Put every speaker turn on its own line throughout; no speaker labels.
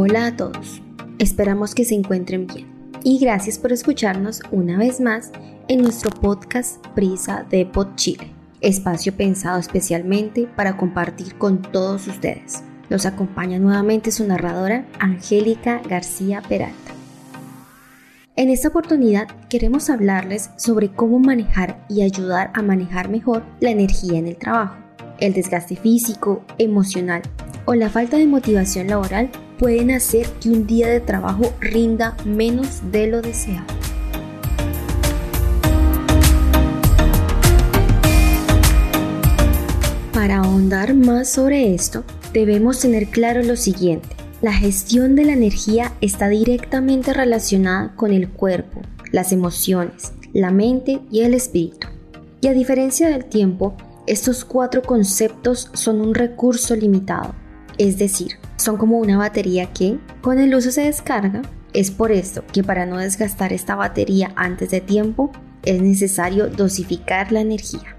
Hola a todos, esperamos que se encuentren bien y gracias por escucharnos una vez más en nuestro podcast Prisa de Pod Chile, espacio pensado especialmente para compartir con todos ustedes. Nos acompaña nuevamente su narradora Angélica García Peralta. En esta oportunidad queremos hablarles sobre cómo manejar y ayudar a manejar mejor la energía en el trabajo, el desgaste físico, emocional o la falta de motivación laboral pueden hacer que un día de trabajo rinda menos de lo deseado. Para ahondar más sobre esto, debemos tener claro lo siguiente. La gestión de la energía está directamente relacionada con el cuerpo, las emociones, la mente y el espíritu. Y a diferencia del tiempo, estos cuatro conceptos son un recurso limitado es decir, son como una batería que con el uso se descarga. Es por esto que para no desgastar esta batería antes de tiempo es necesario dosificar la energía.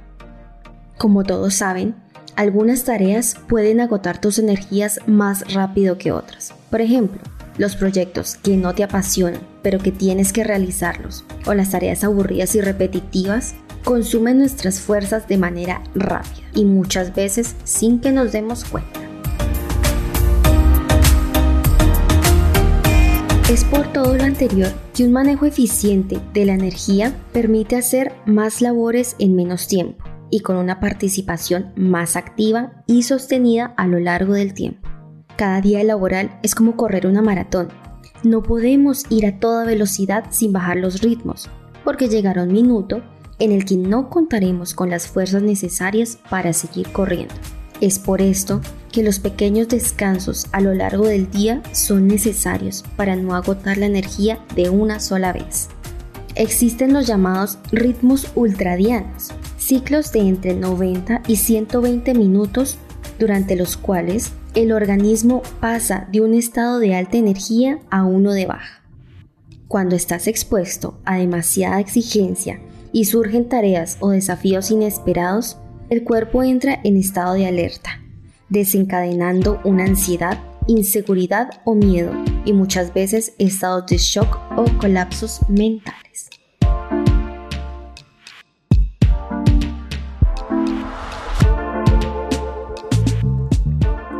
Como todos saben, algunas tareas pueden agotar tus energías más rápido que otras. Por ejemplo, los proyectos que no te apasionan, pero que tienes que realizarlos, o las tareas aburridas y repetitivas, consumen nuestras fuerzas de manera rápida y muchas veces sin que nos demos cuenta. Es por todo lo anterior que un manejo eficiente de la energía permite hacer más labores en menos tiempo y con una participación más activa y sostenida a lo largo del tiempo. Cada día laboral es como correr una maratón. No podemos ir a toda velocidad sin bajar los ritmos, porque llegará un minuto en el que no contaremos con las fuerzas necesarias para seguir corriendo. Es por esto que los pequeños descansos a lo largo del día son necesarios para no agotar la energía de una sola vez. Existen los llamados ritmos ultradianos, ciclos de entre 90 y 120 minutos durante los cuales el organismo pasa de un estado de alta energía a uno de baja. Cuando estás expuesto a demasiada exigencia y surgen tareas o desafíos inesperados, el cuerpo entra en estado de alerta, desencadenando una ansiedad, inseguridad o miedo y muchas veces estados de shock o colapsos mentales.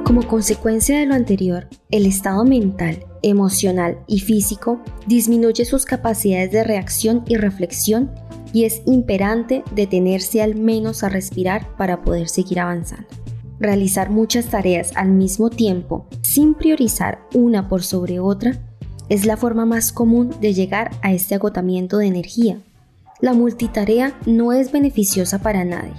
Como consecuencia de lo anterior, el estado mental, emocional y físico disminuye sus capacidades de reacción y reflexión y es imperante detenerse al menos a respirar para poder seguir avanzando. Realizar muchas tareas al mismo tiempo, sin priorizar una por sobre otra, es la forma más común de llegar a este agotamiento de energía. La multitarea no es beneficiosa para nadie,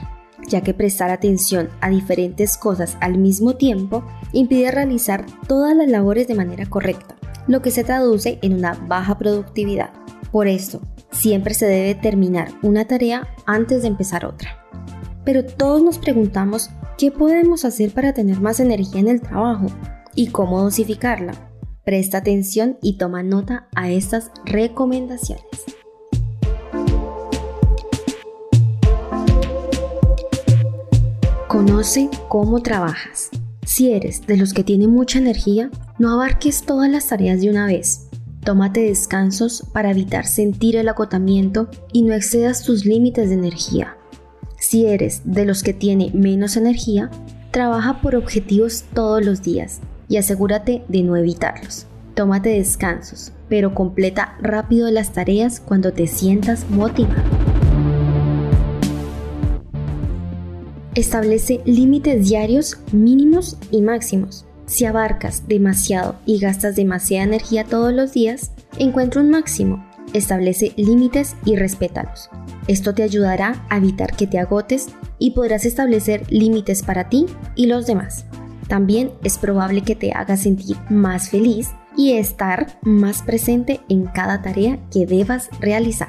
ya que prestar atención a diferentes cosas al mismo tiempo impide realizar todas las labores de manera correcta, lo que se traduce en una baja productividad. Por esto, siempre se debe terminar una tarea antes de empezar otra. Pero todos nos preguntamos qué podemos hacer para tener más energía en el trabajo y cómo dosificarla. Presta atención y toma nota a estas recomendaciones. Conoce cómo trabajas. Si eres de los que tienen mucha energía, no abarques todas las tareas de una vez Tómate descansos para evitar sentir el agotamiento y no excedas tus límites de energía. Si eres de los que tiene menos energía, trabaja por objetivos todos los días y asegúrate de no evitarlos. Tómate descansos, pero completa rápido las tareas cuando te sientas motivado. Establece límites diarios mínimos y máximos. Si abarcas demasiado y gastas demasiada energía todos los días, encuentra un máximo, establece límites y respétalos. Esto te ayudará a evitar que te agotes y podrás establecer límites para ti y los demás. También es probable que te haga sentir más feliz y estar más presente en cada tarea que debas realizar.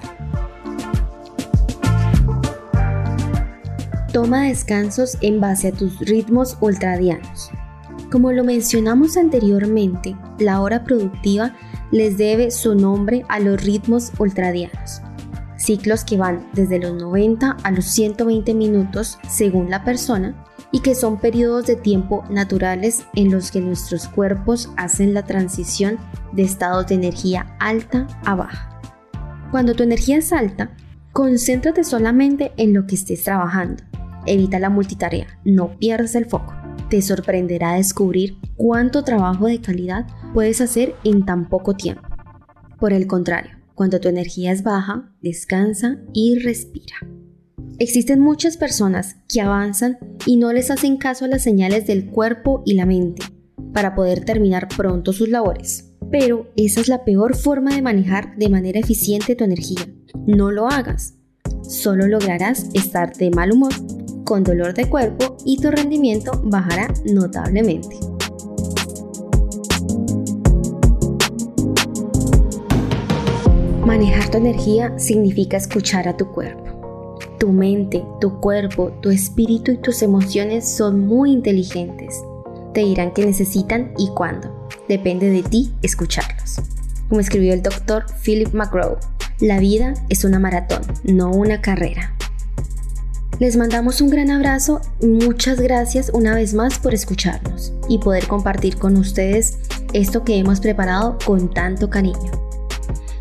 Toma descansos en base a tus ritmos ultradianos. Como lo mencionamos anteriormente, la hora productiva les debe su nombre a los ritmos ultradianos. ciclos que van desde los 90 a los 120 minutos según la persona y que son periodos de tiempo naturales en los que nuestros cuerpos hacen la transición de estados de energía alta a baja. Cuando tu energía es alta, concéntrate solamente en lo que estés trabajando. Evita la multitarea, no pierdas el foco. Te sorprenderá descubrir cuánto trabajo de calidad puedes hacer en tan poco tiempo. Por el contrario, cuando tu energía es baja, descansa y respira. Existen muchas personas que avanzan y no les hacen caso a las señales del cuerpo y la mente para poder terminar pronto sus labores. Pero esa es la peor forma de manejar de manera eficiente tu energía. No lo hagas. Solo lograrás estar de mal humor, con dolor de cuerpo y tu rendimiento bajará notablemente. Manejar tu energía significa escuchar a tu cuerpo. Tu mente, tu cuerpo, tu espíritu y tus emociones son muy inteligentes. Te dirán qué necesitan y cuándo. Depende de ti escucharlos. Como escribió el doctor Philip McGraw, la vida es una maratón, no una carrera. Les mandamos un gran abrazo y muchas gracias una vez más por escucharnos y poder compartir con ustedes esto que hemos preparado con tanto cariño.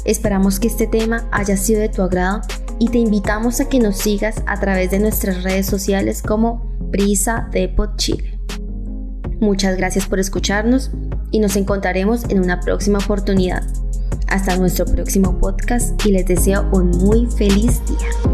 Esperamos que este tema haya sido de tu agrado y te invitamos a que nos sigas a través de nuestras redes sociales como Brisa Depot Chile. Muchas gracias por escucharnos y nos encontraremos en una próxima oportunidad. Hasta nuestro próximo podcast y les deseo un muy feliz día.